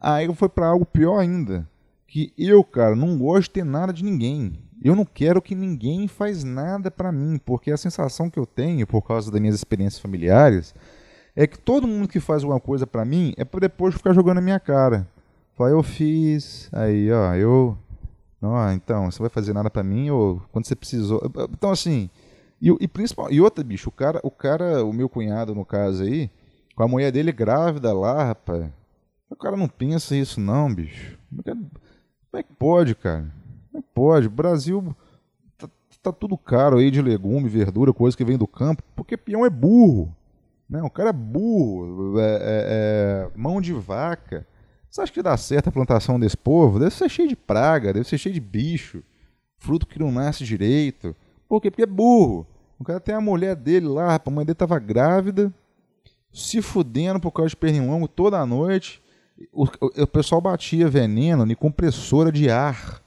Aí foi para algo pior ainda, que eu, cara, não gosto de ter nada de ninguém. Eu não quero que ninguém faz nada para mim, porque a sensação que eu tenho por causa das minhas experiências familiares é que todo mundo que faz alguma coisa para mim é para depois ficar jogando na minha cara. Fala, eu fiz, aí, ó, eu, ó, então, você vai fazer nada para mim ou quando você precisou. Então assim, e, e, principal, e outra, bicho, o cara, o cara, o meu cunhado, no caso aí, com a mulher dele grávida lá, rapaz. O cara não pensa isso, não, bicho. Como é que pode, cara? Como é que pode? Brasil tá, tá, tudo caro aí de legume, verdura, coisa que vem do campo, porque peão é burro. Né? O cara é burro, é, é, é, mão de vaca. Você acha que dá certo a plantação desse povo? Deve ser cheio de praga, deve ser cheio de bicho, fruto que não nasce direito. Por quê? Porque é burro. O cara tem a mulher dele lá, a mãe dele tava grávida, se fudendo por causa de pernilongo toda a noite. O, o, o pessoal batia veneno em compressora de ar.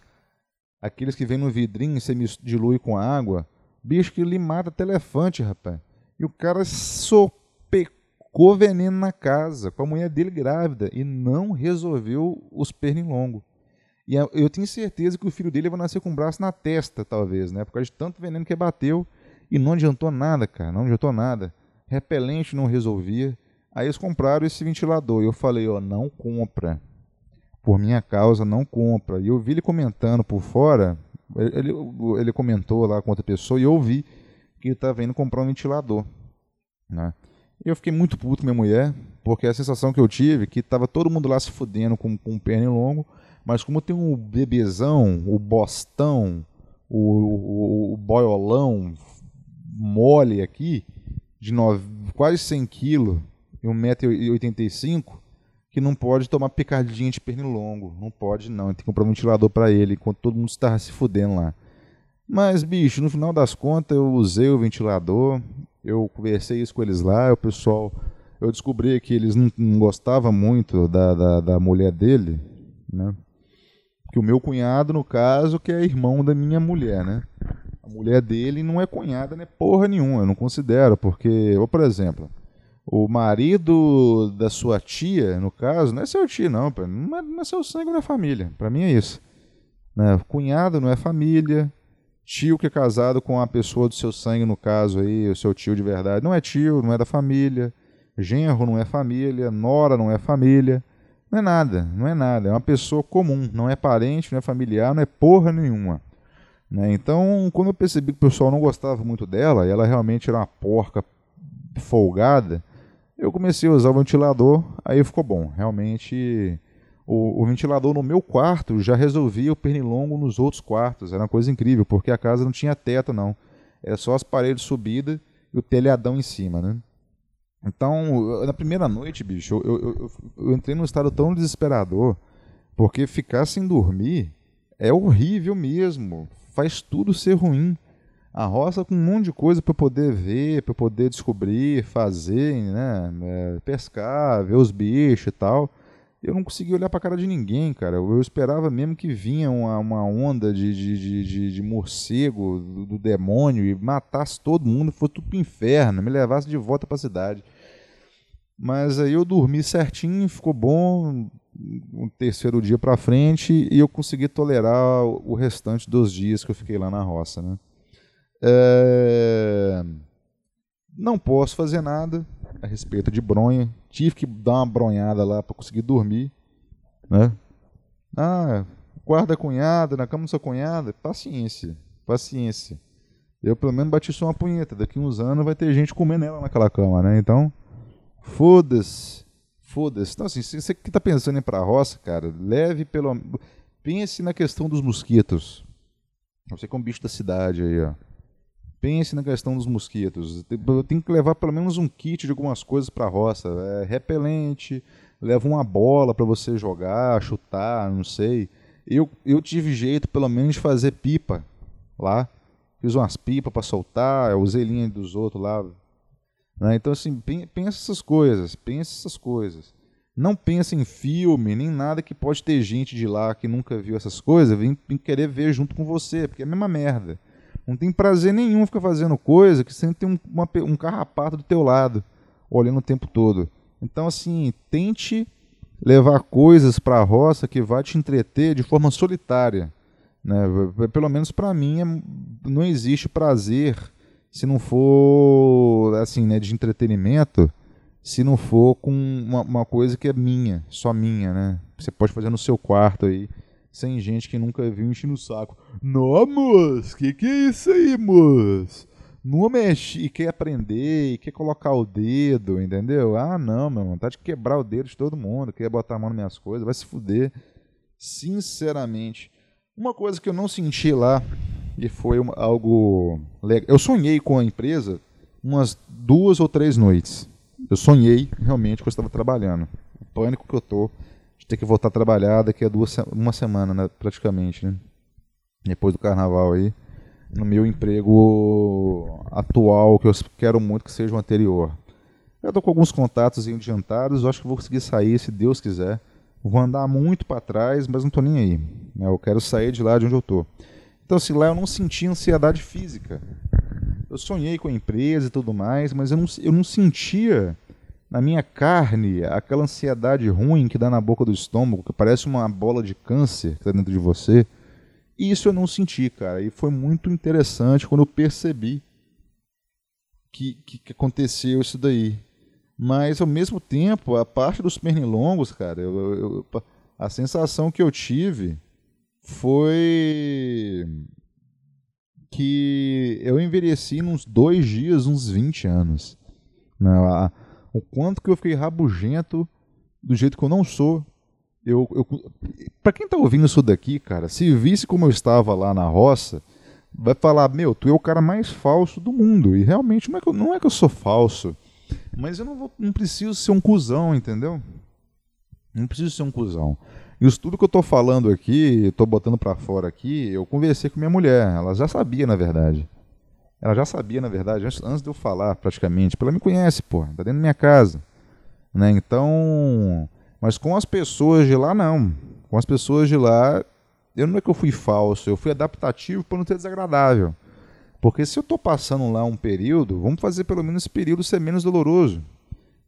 Aqueles que vêm no vidrinho e você dilui com água. Bicho que lhe mata até elefante, rapaz. E o cara sopecou veneno na casa, com a mulher dele grávida, e não resolveu os pernilongos. E eu tenho certeza que o filho dele vai nascer com o braço na testa, talvez, né? Por causa de tanto veneno que bateu. E não adiantou nada, cara. Não adiantou nada. Repelente não resolvia. Aí eles compraram esse ventilador. E eu falei, ó, não compra. Por minha causa, não compra. E eu vi ele comentando por fora. Ele, ele comentou lá com outra pessoa e eu vi que ele estava indo comprar um ventilador. Né? Eu fiquei muito puto com minha mulher, porque a sensação que eu tive é que estava todo mundo lá se fudendo com, com um pernilongo mas como tem um bebezão, o bostão, o, o, o boiolão mole aqui, de nove, quase 100 quilos e 1,85m, que não pode tomar picadinha de pernilongo. Não pode não, tem que comprar um ventilador para ele, enquanto todo mundo está se fudendo lá. Mas, bicho, no final das contas eu usei o ventilador, eu conversei isso com eles lá, o pessoal... Eu descobri que eles não, não gostavam muito da, da, da mulher dele, né? Que o meu cunhado, no caso, que é irmão da minha mulher, né? A mulher dele não é cunhada, nem porra nenhuma, eu não considero, porque, ou por exemplo, o marido da sua tia, no caso, não é seu tio, não, não é, não é seu sangue, não é família. Para mim é isso. Né? Cunhado não é família, tio que é casado com a pessoa do seu sangue, no caso aí, o seu tio de verdade, não é tio, não é da família. Genro não é família, nora não é família. Não é nada, não é nada. É uma pessoa comum, não é parente, não é familiar, não é porra nenhuma. Né? Então, quando eu percebi que o pessoal não gostava muito dela, e ela realmente era uma porca folgada, eu comecei a usar o ventilador, aí ficou bom. Realmente, o, o, ventilador no meu quarto já resolvia o pernilongo nos outros quartos. Era uma coisa incrível, porque a casa não tinha teto, não. Era só as paredes subidas e o telhadão em cima, né? Então, na primeira noite, bicho, eu, eu, eu, entrei num estado tão desesperador, porque ficar sem dormir é horrível mesmo. Faz tudo ser ruim. A roça com um monte de coisa para poder ver, para poder descobrir, fazer, né? É, pescar, ver os bichos e tal. Eu não conseguia olhar para a cara de ninguém, cara. Eu esperava mesmo que vinha uma, uma onda de, de, de, de morcego, do, do, demônio, e matasse todo mundo, fosse tudo pro inferno, me levasse de volta para a cidade. Mas aí eu dormi certinho, ficou bom, um terceiro dia para frente, e eu consegui tolerar o restante dos dias que eu fiquei lá na roça. Né? É... Não posso fazer nada a respeito de bronha. Tive que dar uma bronhada lá para conseguir dormir. Né? Ah, guarda a cunhada, na cama da sua cunhada. Paciência, paciência. Eu pelo menos bati só uma punheta. Daqui uns anos vai ter gente comendo ela naquela cama, né? Então, Foda-se. Foda-se. Então, assim, você que está pensando em ir para a roça, cara, leve pelo. Pense na questão dos mosquitos. Você que é um bicho da cidade aí, ó. Pense na questão dos mosquitos. Eu tenho que levar pelo menos um kit de algumas coisas para a roça. É, repelente, leva uma bola para você jogar, chutar, não sei. Eu, eu tive jeito pelo menos de fazer pipa lá. Fiz umas pipas para soltar, usei linha dos outros lá. Né? Então, assim, pensa essas coisas, pensa essas coisas. Não pensa em filme, nem nada que pode ter gente de lá que nunca viu essas coisas, vem, querer ver junto com você, porque é a mesma merda. Não tem prazer nenhum ficar fazendo coisa que sempre tem um, uma, um carrapato do teu lado, olhando o tempo todo. Então, assim, tente levar coisas para a roça que vai te entreter de forma solitária. Né? Pelo menos para mim, é, não existe prazer se não for assim, né, de entretenimento, se não for com uma, uma coisa que é minha, só minha, né? Você pode fazer no seu quarto aí sem gente que nunca viu enchendo o saco. Não, moço, que que é isso aí, moço? Não mexe e quer aprender e quer colocar o dedo, entendeu? Ah, não, meu irmão, tá de quebrar o dedo de todo mundo, quer botar a mão nas minhas coisas, vai se fuder. Sinceramente, uma coisa que eu não senti lá e foi uma, algo legal. Eu sonhei com a empresa umas duas ou três noites. Eu sonhei realmente que eu estava trabalhando. O pânico que eu tô ter que voltar a trabalhar daqui a duas, uma semana, né, praticamente, né? Depois do carnaval aí. No meu emprego atual, que eu quero muito que seja o anterior. Eu estou com alguns contatos adiantados, acho que vou conseguir sair se Deus quiser. Vou andar muito para trás, mas não estou nem aí. Né? Eu quero sair de lá de onde eu estou. Então, assim, lá eu não senti ansiedade física. Eu sonhei com a empresa e tudo mais, mas eu não, eu não sentia na minha carne aquela ansiedade ruim que dá na boca do estômago, que parece uma bola de câncer que está dentro de você. E isso eu não senti, cara. E foi muito interessante quando eu percebi que, que, que aconteceu isso daí. Mas ao mesmo tempo, a parte dos pernilongos, cara, eu, eu, a sensação que eu tive foi que eu envelheci uns dois dias, uns 20 anos. Não, a, o quanto que eu fiquei rabugento do jeito que eu não sou. Eu, eu, para quem tá ouvindo isso daqui, cara, se visse como eu estava lá na roça, vai falar: Meu, tu é o cara mais falso do mundo. E realmente não é que eu, não é que eu sou falso, mas eu não, vou, não preciso ser um cuzão, entendeu? Não preciso ser um cuzão. Isso tudo que eu tô falando aqui, tô botando para fora aqui, eu conversei com minha mulher. Ela já sabia, na verdade. Ela já sabia, na verdade, antes, antes de eu falar, praticamente. Porque ela me conhece, pô. Tá dentro da minha casa. Né? Então. Mas com as pessoas de lá, não. Com as pessoas de lá, eu não é que eu fui falso, eu fui adaptativo para não ser desagradável. Porque se eu estou passando lá um período, vamos fazer pelo menos esse período ser menos doloroso.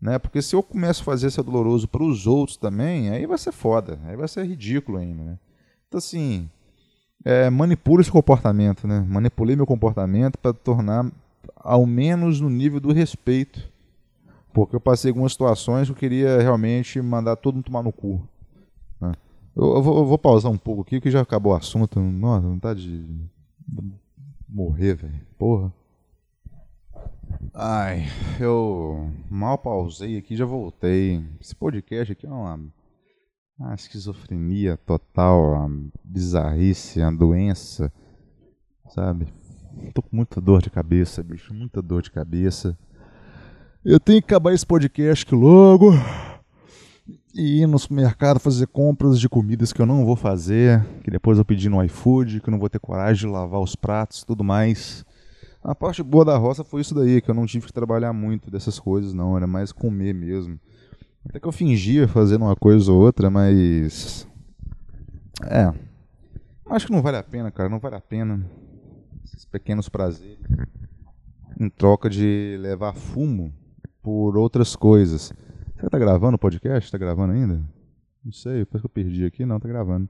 Né? Porque se eu começo a fazer ser doloroso para os outros também, aí vai ser foda, aí vai ser ridículo ainda. Né? Então, assim, é, manipula esse comportamento, né? Manipulei meu comportamento para tornar ao menos no nível do respeito. Porque eu passei algumas situações que eu queria realmente mandar todo mundo tomar no cu. Né? Eu, eu, vou, eu, vou, pausar um pouco aqui, que já acabou o assunto. Nossa, vontade de morrer, velho. Porra. Ai, eu mal pausei aqui já voltei. Esse podcast aqui é uma a esquizofrenia total, a bizarrice, a doença, sabe? Tô com muita dor de cabeça, bicho, muita dor de cabeça. Eu tenho que acabar esse podcast logo e ir no supermercado fazer compras de comidas que eu não vou fazer, que depois eu pedi no iFood, que eu não vou ter coragem de lavar os pratos tudo mais. A parte boa da roça foi isso daí, que eu não tive que trabalhar muito dessas coisas, não, era mais comer mesmo. Até que eu fingia fazendo uma coisa ou outra, mas. É. Acho que não vale a pena, cara. Não vale a pena. Esses pequenos prazeres. Em troca de levar fumo por outras coisas. Você tá gravando o podcast? Tá gravando ainda? Não sei, parece que eu perdi aqui. Não, tá gravando.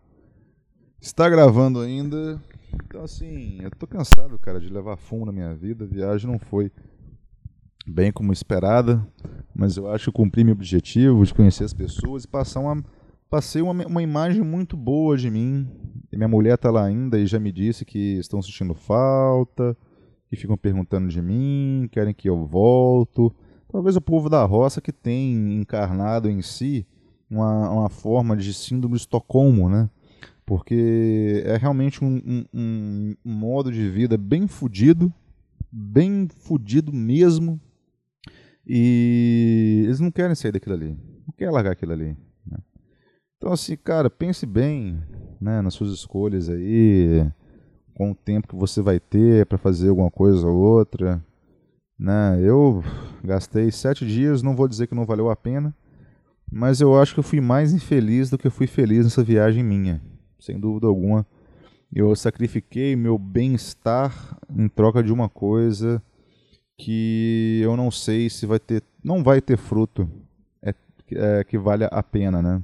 Está gravando ainda. Então, assim, eu tô cansado, cara, de levar fumo na minha vida. A viagem não foi bem como esperada, mas eu acho que cumpri meu objetivo de conhecer as pessoas e passar uma passei uma, uma imagem muito boa de mim. E minha mulher está lá ainda e já me disse que estão sentindo falta, que ficam perguntando de mim, querem que eu volto. Talvez o povo da roça que tem encarnado em si uma, uma forma de síndrome de Estocolmo, né? Porque é realmente um, um, um modo de vida bem fudido, bem fudido mesmo. E eles não querem sair daquilo ali. Não querem largar aquilo ali. Né? Então, assim, cara, pense bem né, nas suas escolhas aí, com o tempo que você vai ter para fazer alguma coisa ou outra. Né? Eu gastei sete dias, não vou dizer que não valeu a pena, mas eu acho que eu fui mais infeliz do que eu fui feliz nessa viagem minha, sem dúvida alguma. Eu sacrifiquei meu bem-estar em troca de uma coisa que eu não sei se vai ter, não vai ter fruto, é, é que vale a pena, né?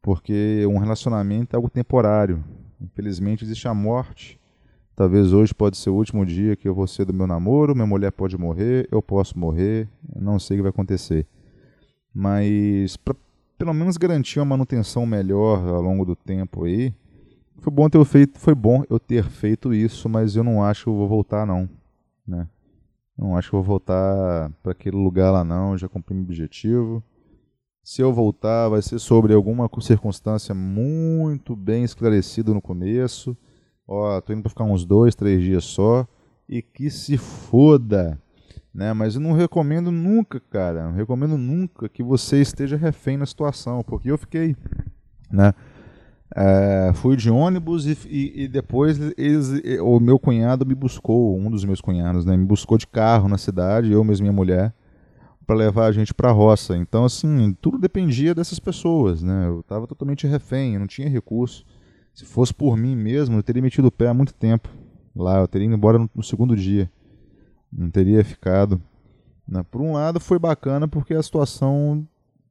Porque um relacionamento é algo temporário. Infelizmente existe a morte Talvez hoje pode ser o último dia que eu vou ser do meu namoro, minha mulher pode morrer, eu posso morrer, não sei o que vai acontecer. Mas para pelo menos garantir uma manutenção melhor ao longo do tempo aí, foi bom ter feito, foi bom eu ter feito isso, mas eu não acho que eu vou voltar não, né? Não acho que vou voltar para aquele lugar lá não, já cumpri meu objetivo. Se eu voltar, vai ser sobre alguma circunstância muito bem esclarecida no começo ó, tô indo para ficar uns dois, três dias só e que se foda, né? Mas eu não recomendo nunca, cara, não recomendo nunca que você esteja refém na situação, porque eu fiquei, né? É, fui de ônibus e, e, e depois eles, o meu cunhado me buscou, um dos meus cunhados, né? Me buscou de carro na cidade, eu mesmo e minha mulher, para levar a gente para a roça. Então, assim, tudo dependia dessas pessoas, né? Eu estava totalmente refém, eu não tinha recurso. Se fosse por mim mesmo, eu teria metido o pé há muito tempo lá, eu teria ido embora no, no segundo dia. Não teria ficado. Né? Por um lado, foi bacana porque a situação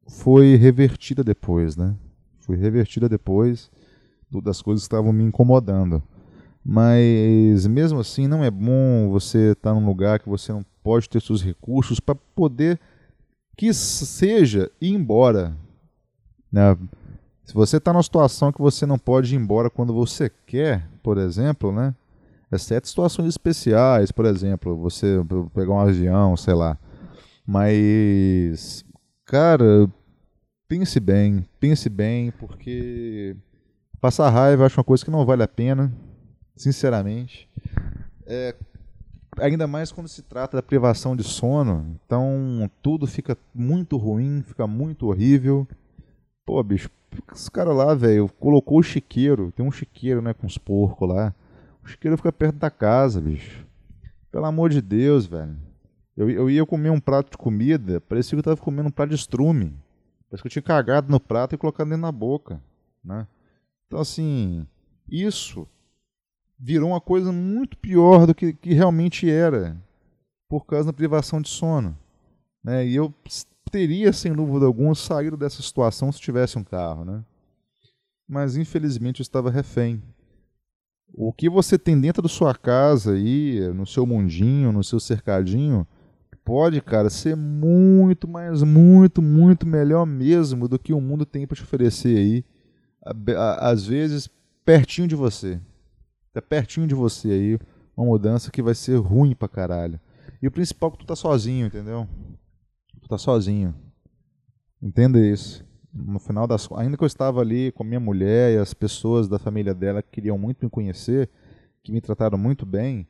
foi revertida depois, né? Foi revertida depois das coisas que estavam me incomodando. Mas mesmo assim, não é bom você estar num lugar que você não pode ter seus recursos para poder que seja ir embora. Né? Se você está numa situação que você não pode ir embora quando você quer, por exemplo, né? Exceto situações especiais, por exemplo, você pegar um avião, sei lá. Mas, cara, pense bem, pense bem, porque passar raiva eu acho uma coisa que não vale a pena, sinceramente. É, ainda mais quando se trata da privação de sono. Então, tudo fica muito ruim, fica muito horrível. Pô, bicho, os caras lá, velho, colocou o chiqueiro. Tem um chiqueiro, né, com os porcos lá. O chiqueiro fica perto da casa, bicho. Pelo amor de Deus, velho. Eu, eu ia comer um prato de comida, parecia que eu tava comendo um prato de estrume. Parece que eu tinha cagado no prato e colocado dentro da boca, né? Então, assim, isso virou uma coisa muito pior do que, que realmente era, por causa da privação de sono. Né? E eu teria, sem dúvida alguma, saído dessa situação se tivesse um carro, né? Mas infelizmente eu estava refém. O que você tem dentro da sua casa aí, no seu mundinho, no seu cercadinho, pode, cara, ser muito, mas muito, muito melhor mesmo do que o mundo tem para te oferecer aí. Às vezes, pertinho de você. Tá pertinho de você aí, uma mudança que vai ser ruim pra caralho. E o principal é que tu tá sozinho, entendeu? tá sozinho. Entenda isso. No final das ainda que eu estava ali com minha mulher e as pessoas da família dela que queriam muito me conhecer, que me trataram muito bem,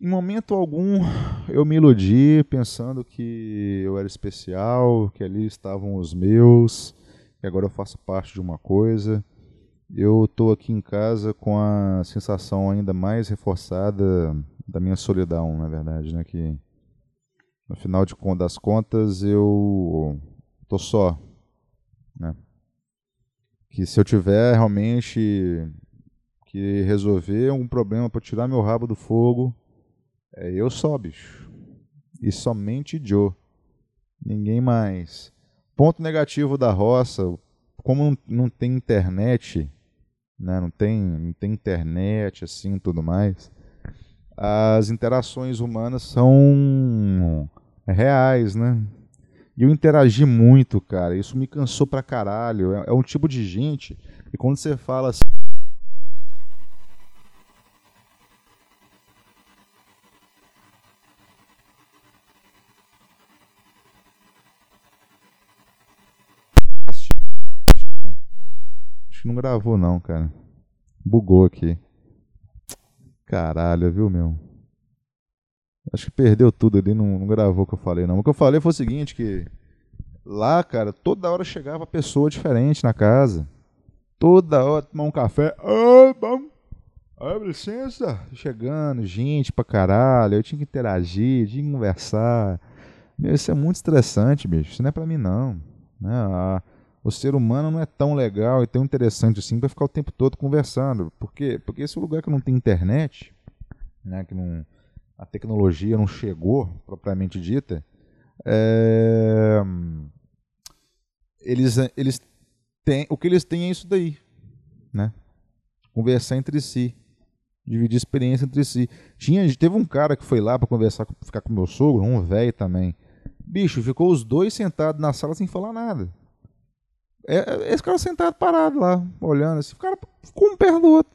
em momento algum eu me iludi pensando que eu era especial, que ali estavam os meus, que agora eu faço parte de uma coisa. Eu estou aqui em casa com a sensação ainda mais reforçada da minha solidão, na verdade, né, que no final de, das contas, eu tô só. Né? Que se eu tiver realmente que resolver um problema para tirar meu rabo do fogo, é eu só, bicho. E somente Joe. Ninguém mais. Ponto negativo da roça, como não tem internet, né? não, tem, não tem internet assim tudo mais, as interações humanas são reais, né? E eu interagi muito, cara. Isso me cansou pra caralho. É, é um tipo de gente. E quando você fala assim. Que não gravou, não, cara. Bugou aqui. Caralho, viu, meu? Acho que perdeu tudo ali, não, não gravou o que eu falei, não. O que eu falei foi o seguinte, que lá, cara, toda hora chegava pessoa diferente na casa. Toda hora tomar um café. Ah, bom. Abre licença. Chegando, gente pra caralho. Eu tinha que interagir, tinha que conversar. Meu, isso é muito estressante, bicho. Isso não é pra mim, não. Né? Ah, o ser humano não é tão legal e tão interessante assim para ficar o tempo todo conversando. Por quê? Porque esse lugar que não tem internet, né, que não, a tecnologia não chegou, propriamente dita, é, eles, eles têm, o que eles têm é isso daí. Né? Conversar entre si. Dividir experiência entre si. Tinha, teve um cara que foi lá para conversar, ficar com meu sogro, um velho também. Bicho, ficou os dois sentados na sala sem falar nada. É, é, esse cara sentado parado lá, olhando assim, o cara ficou um perto do outro.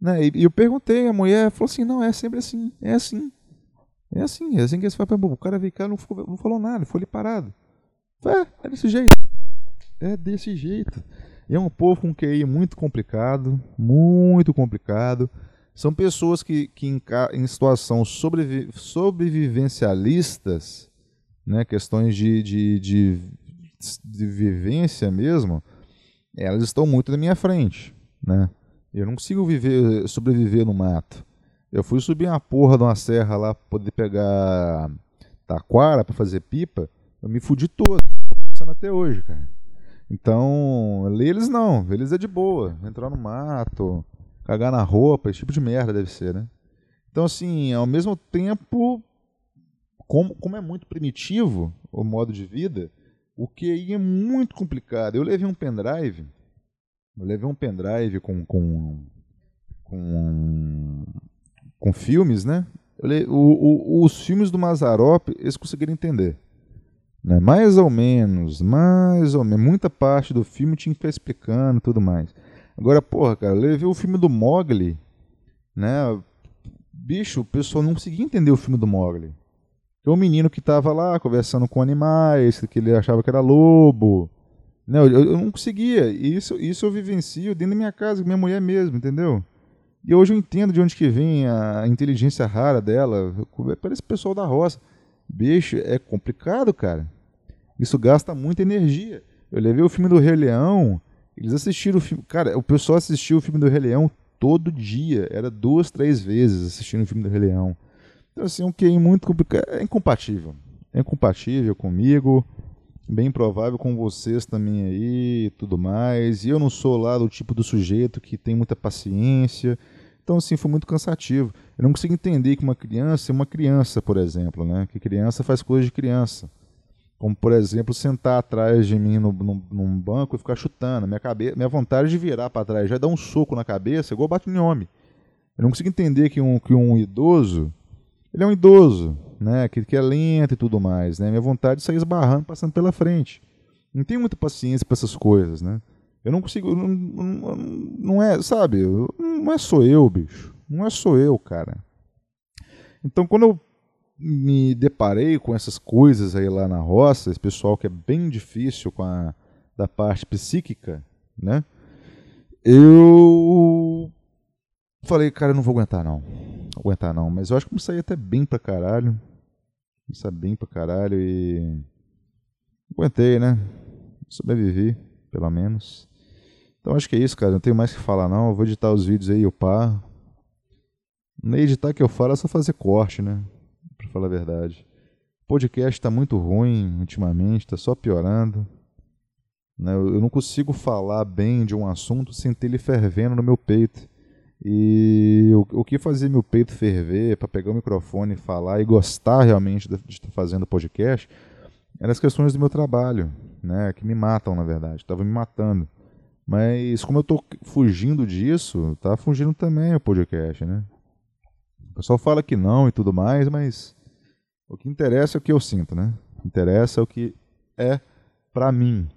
Né? E, e, eu perguntei, a mulher falou assim, não, é sempre assim, é assim. É assim, é assim que eles falam, o cara veio cá não, não falou nada, foi ali parado. É, é desse jeito. É desse jeito. É um povo com QI muito complicado, muito complicado. São pessoas que, que em, em situação sobrevi, sobrevivencialistas, né, questões de, de, de de vivência mesmo, elas estão muito na minha frente, né? Eu não consigo viver, sobreviver no mato. Eu fui subir uma porra de uma serra lá para poder pegar taquara para fazer pipa, eu me fudi todo, tô começando até hoje, cara. Então, eles não, eles é de boa, entrar no mato, cagar na roupa, esse tipo de merda deve ser, né? Então, assim, ao mesmo tempo, como, como é muito primitivo o modo de vida, o QI é muito complicado. Eu levei um pendrive, eu levei um pendrive com, com, com, com filmes, né? O, o, os filmes do Mazarop, eles conseguiram entender. Né? Mais ou menos, mais ou menos. Muita parte do filme tinha que ficar explicando e tudo mais. Agora, porra, cara, eu levei o filme do Mogli, né? Bicho, o pessoal não conseguia entender o filme do Mogli. Que é um menino que estava lá conversando com animais, que ele achava que era lobo. Não, eu, eu, não conseguia. Isso, isso eu vivencio dentro da minha casa, com minha mulher mesmo, entendeu? E hoje eu entendo de onde que vem a inteligência rara dela. Parece pessoal da roça. Bicho, é complicado, cara. Isso gasta muita energia. Eu levei o filme do Rei Leão, eles assistiram o filme. Cara, o pessoal assistiu o filme do Rei Leão todo dia. Era duas, três vezes assistindo o filme do Rei Leão. Então, assim, um QI muito complicado. É incompatível. É incompatível comigo. Bem provável com vocês também aí tudo mais. E eu não sou lá do tipo do sujeito que tem muita paciência. Então, assim, foi muito cansativo. Eu não consigo entender que uma criança é uma criança, por exemplo, né? Que criança faz coisas de criança. Como, por exemplo, sentar atrás de mim no, no, num banco e ficar chutando. Minha, cabeça, minha vontade de virar para trás já dar um soco na cabeça, igual bate em homem. Eu não consigo entender que um, que um idoso ele é um idoso, né, que, que é lento e tudo mais, né? Minha vontade é sair esbarrando, passando pela frente. Não tenho muita paciência para essas coisas, né? Eu não consigo, não, não, não é, sabe? Não é só eu, bicho. Não é só eu, cara. Então, quando eu me deparei com essas coisas aí lá na roça, esse pessoal que é bem difícil com a da parte psíquica, né? Eu falei, cara, eu não vou aguentar não aguentar não, mas eu acho que me saí até bem pra caralho. Me saí bem pra caralho e. Aguentei, né? Sobrevivi, pelo menos. Então acho que é isso, cara. Não tenho mais o que falar não. Eu vou editar os vídeos aí, upar. Nem editar que eu falo é só fazer corte, né? Pra falar a verdade. O podcast tá muito ruim ultimamente, tá só piorando. Né? Eu não consigo falar bem de um assunto sem ter ele fervendo no meu peito. E o, o que fazia meu peito ferver para pegar o microfone e falar e gostar realmente de, de estar fazendo podcast eram as questões do meu trabalho, né, que me matam, na verdade, estavam me matando. Mas como eu estou fugindo disso, tá fugindo também o podcast, né? O pessoal fala que não e tudo mais, mas o que interessa é o que eu sinto, né? O que interessa é o que é para mim,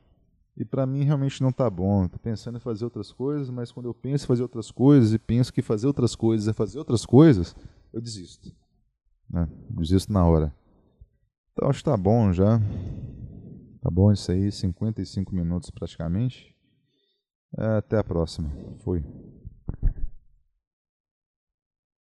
e para mim realmente não tá bom. Tô pensando em fazer outras coisas, mas quando eu penso em fazer outras coisas e penso que fazer outras coisas é fazer outras coisas, eu desisto. Né? Desisto na hora. Então acho que tá bom já. Tá bom isso aí, 55 minutos praticamente. Até a próxima. Fui.